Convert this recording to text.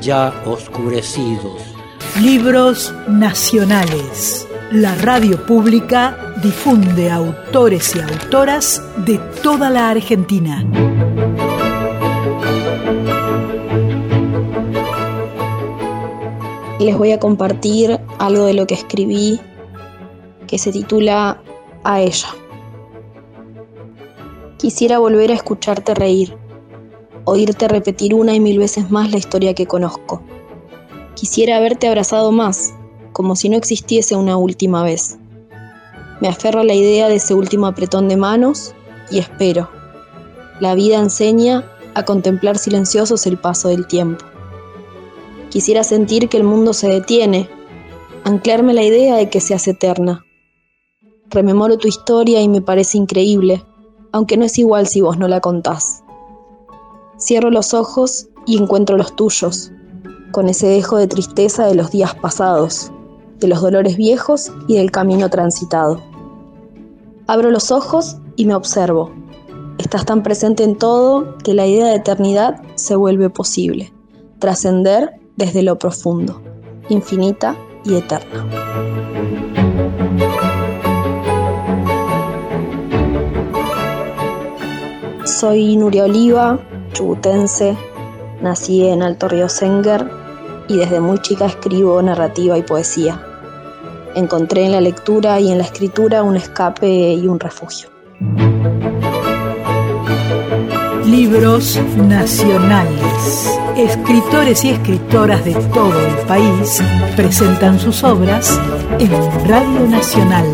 ya oscurecidos. Libros nacionales. La radio pública difunde autores y autoras de toda la Argentina. Les voy a compartir algo de lo que escribí que se titula A ella. Quisiera volver a escucharte reír oírte repetir una y mil veces más la historia que conozco. Quisiera haberte abrazado más, como si no existiese una última vez. Me aferro a la idea de ese último apretón de manos y espero. La vida enseña a contemplar silenciosos el paso del tiempo. Quisiera sentir que el mundo se detiene, anclarme la idea de que seas eterna. Rememoro tu historia y me parece increíble, aunque no es igual si vos no la contás. Cierro los ojos y encuentro los tuyos, con ese dejo de tristeza de los días pasados, de los dolores viejos y del camino transitado. Abro los ojos y me observo. Estás tan presente en todo que la idea de eternidad se vuelve posible, trascender desde lo profundo, infinita y eterna. Soy Nuria Oliva, chubutense, nací en Alto Río Senger y desde muy chica escribo narrativa y poesía. Encontré en la lectura y en la escritura un escape y un refugio. Libros nacionales. Escritores y escritoras de todo el país presentan sus obras en Radio Nacional.